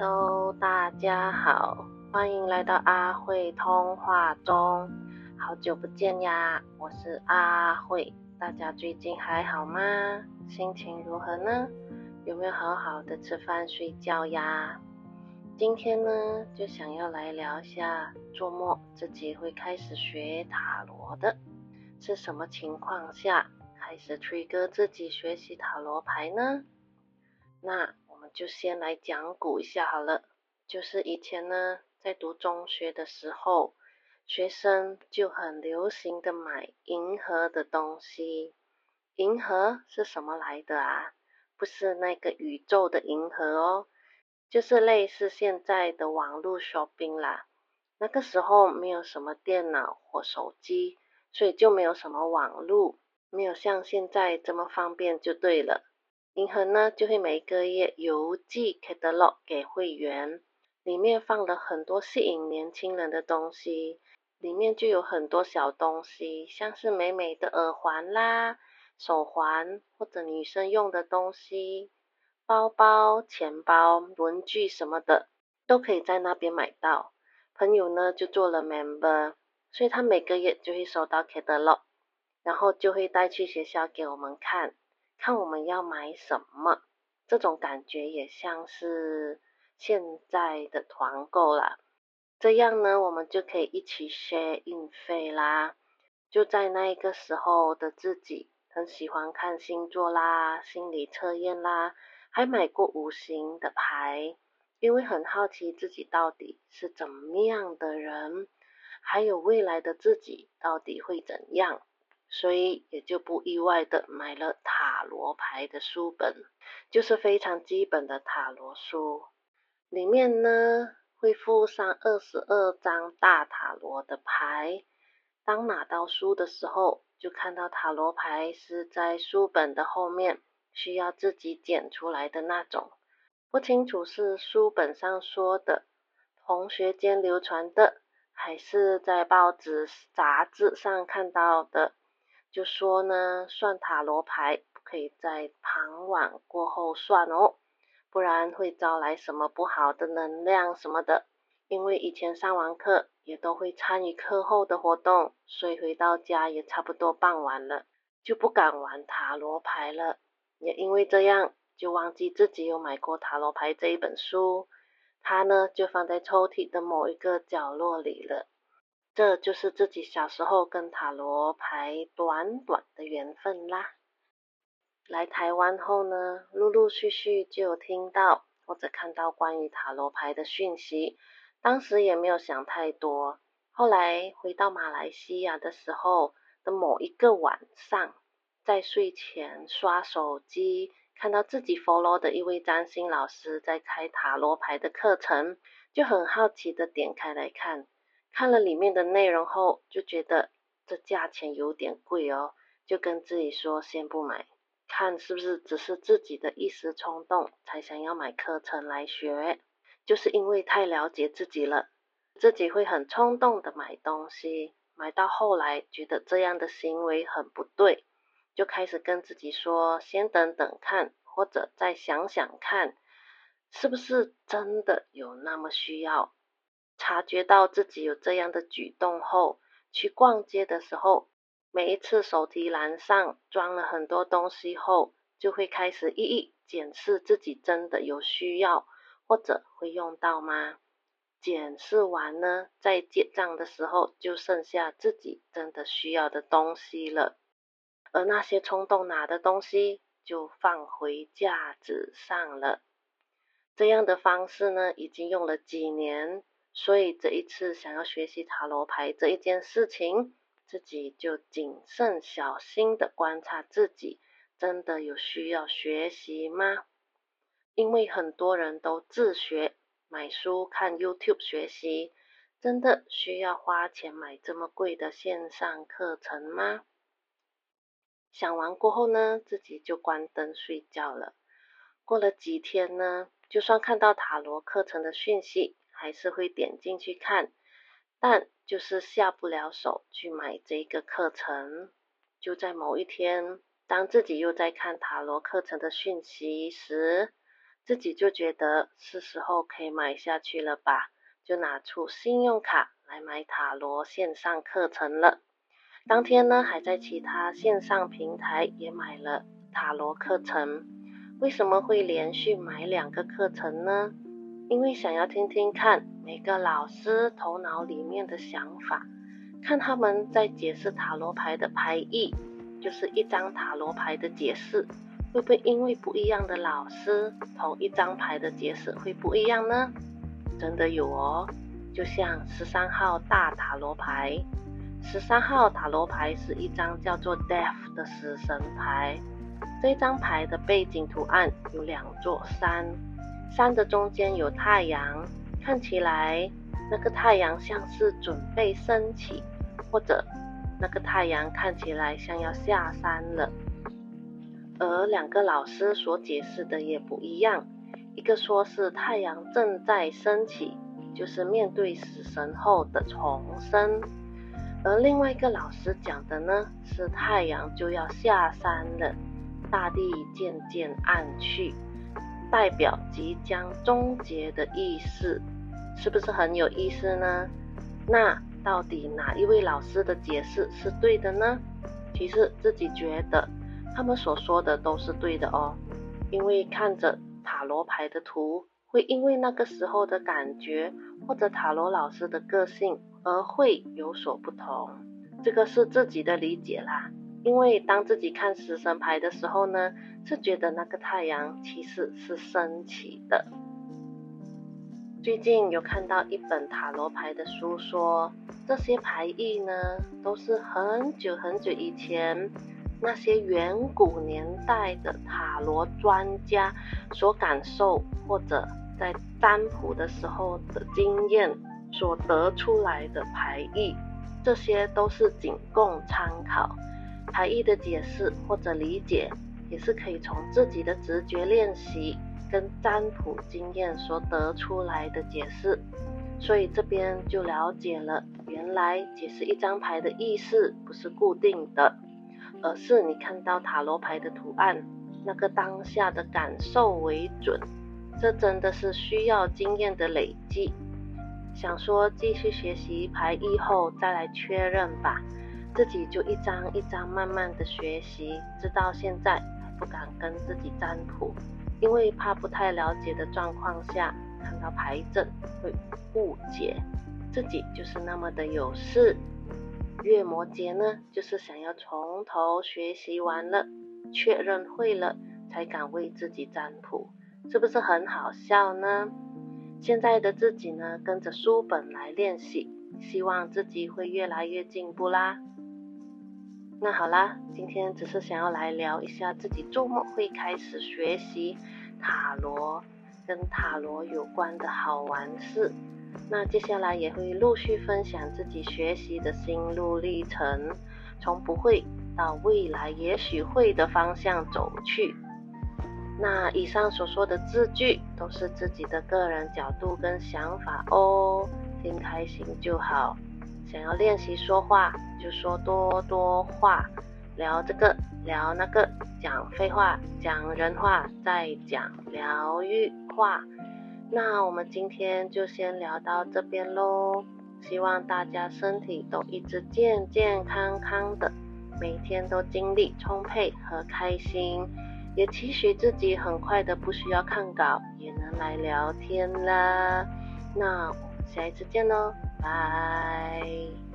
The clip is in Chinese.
Hello，大家好，欢迎来到阿慧通话中，好久不见呀，我是阿慧，大家最近还好吗？心情如何呢？有没有好好的吃饭睡觉呀？今天呢，就想要来聊一下，周末自己会开始学塔罗的，是什么情况下开始 trigger 自己学习塔罗牌呢？那就先来讲古一下好了。就是以前呢，在读中学的时候，学生就很流行的买银河的东西。银河是什么来的啊？不是那个宇宙的银河哦，就是类似现在的网络 shopping 啦。那个时候没有什么电脑或手机，所以就没有什么网络，没有像现在这么方便就对了。银河呢，就会每个月邮寄 catalog 给会员，里面放了很多吸引年轻人的东西，里面就有很多小东西，像是美美的耳环啦、手环或者女生用的东西，包包、钱包、文具什么的，都可以在那边买到。朋友呢就做了 member，所以他每个月就会收到 catalog，然后就会带去学校给我们看。看我们要买什么，这种感觉也像是现在的团购啦。这样呢，我们就可以一起 share 运费啦。就在那一个时候的自己，很喜欢看星座啦、心理测验啦，还买过五行的牌，因为很好奇自己到底是怎么样的人，还有未来的自己到底会怎样。所以也就不意外的买了它塔罗牌的书本，就是非常基本的塔罗书，里面呢会附上二十二张大塔罗的牌。当拿到书的时候，就看到塔罗牌是在书本的后面，需要自己剪出来的那种。不清楚是书本上说的，同学间流传的，还是在报纸杂志上看到的。就说呢，算塔罗牌可以在傍晚过后算哦，不然会招来什么不好的能量什么的。因为以前上完课也都会参与课后的活动，所以回到家也差不多傍晚了，就不敢玩塔罗牌了。也因为这样，就忘记自己有买过塔罗牌这一本书，它呢就放在抽屉的某一个角落里了。这就是自己小时候跟塔罗牌短短的缘分啦。来台湾后呢，陆陆续续就有听到或者看到关于塔罗牌的讯息，当时也没有想太多。后来回到马来西亚的时候的某一个晚上，在睡前刷手机，看到自己 follow 的一位占星老师在开塔罗牌的课程，就很好奇的点开来看。看了里面的内容后，就觉得这价钱有点贵哦，就跟自己说先不买，看是不是只是自己的一时冲动才想要买课程来学。就是因为太了解自己了，自己会很冲动的买东西，买到后来觉得这样的行为很不对，就开始跟自己说先等等看，或者再想想看，是不是真的有那么需要。察觉到自己有这样的举动后，去逛街的时候，每一次手提篮上装了很多东西后，就会开始一一检视自己真的有需要或者会用到吗？检视完呢，在结账的时候就剩下自己真的需要的东西了，而那些冲动拿的东西就放回架子上了。这样的方式呢，已经用了几年。所以这一次想要学习塔罗牌这一件事情，自己就谨慎小心的观察自己，真的有需要学习吗？因为很多人都自学，买书看 YouTube 学习，真的需要花钱买这么贵的线上课程吗？想完过后呢，自己就关灯睡觉了。过了几天呢，就算看到塔罗课程的讯息。还是会点进去看，但就是下不了手去买这个课程。就在某一天，当自己又在看塔罗课程的讯息时，自己就觉得是时候可以买下去了吧，就拿出信用卡来买塔罗线上课程了。当天呢，还在其他线上平台也买了塔罗课程。为什么会连续买两个课程呢？因为想要听听看每个老师头脑里面的想法，看他们在解释塔罗牌的牌意，就是一张塔罗牌的解释。会不会因为不一样的老师，同一张牌的解释会不一样呢？真的有哦，就像十三号大塔罗牌，十三号塔罗牌是一张叫做 Death 的死神牌。这张牌的背景图案有两座山，山的中间有太阳，看起来那个太阳像是准备升起，或者那个太阳看起来像要下山了。而两个老师所解释的也不一样，一个说是太阳正在升起，就是面对死神后的重生；而另外一个老师讲的呢，是太阳就要下山了，大地渐渐暗去，代表即将终结的意思，是不是很有意思呢？那到底哪一位老师的解释是对的呢？其实自己觉得。他们所说的都是对的哦，因为看着塔罗牌的图，会因为那个时候的感觉或者塔罗老师的个性而会有所不同。这个是自己的理解啦。因为当自己看食神牌的时候呢，是觉得那个太阳其实是升起的。最近有看到一本塔罗牌的书，说这些牌意呢，都是很久很久以前。那些远古年代的塔罗专家所感受，或者在占卜的时候的经验所得出来的牌意，这些都是仅供参考。牌意的解释或者理解，也是可以从自己的直觉练习跟占卜经验所得出来的解释。所以这边就了解了，原来解释一张牌的意思不是固定的。而是你看到塔罗牌的图案，那个当下的感受为准，这真的是需要经验的累积。想说继续学习牌意后再来确认吧，自己就一张一张慢慢的学习，直到现在不敢跟自己占卜，因为怕不太了解的状况下看到牌阵会误解，自己就是那么的有事。月摩羯呢，就是想要从头学习完了，确认会了，才敢为自己占卜，是不是很好笑呢？现在的自己呢，跟着书本来练习，希望自己会越来越进步啦。那好啦，今天只是想要来聊一下自己周末会开始学习塔罗，跟塔罗有关的好玩事。那接下来也会陆续分享自己学习的心路历程，从不会到未来也许会的方向走去。那以上所说的字句都是自己的个人角度跟想法哦，听开心就好。想要练习说话，就说多多话，聊这个聊那个，讲废话，讲人话，再讲疗愈话。那我们今天就先聊到这边喽，希望大家身体都一直健健康康的，每天都精力充沛和开心，也期许自己很快的不需要看稿也能来聊天啦。那我们下一次见喽，Bye.